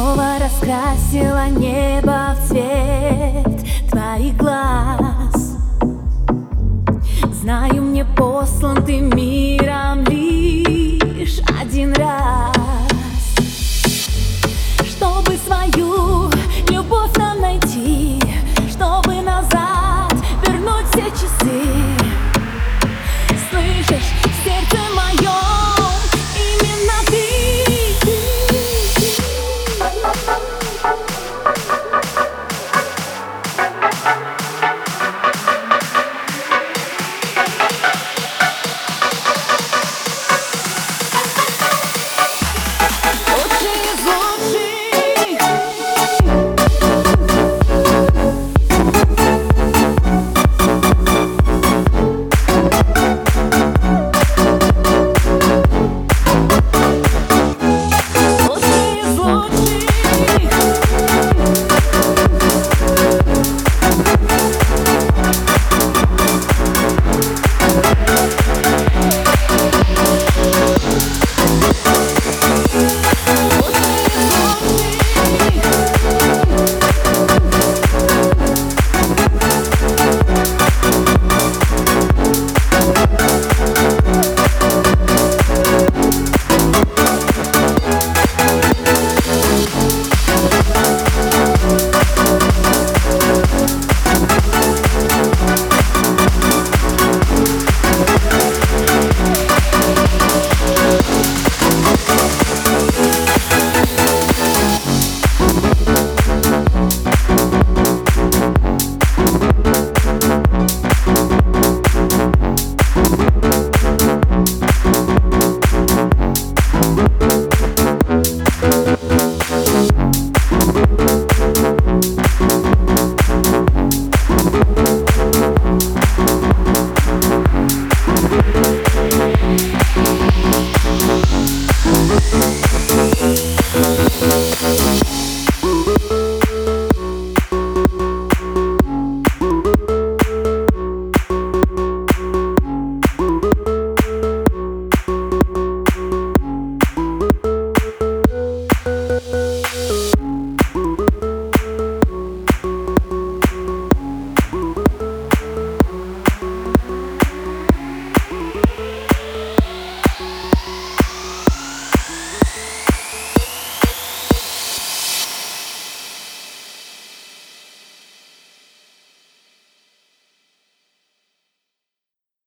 Снова раскрасила небо в цвет твоих глаз. Знаю, мне послан ты миром лишь один раз.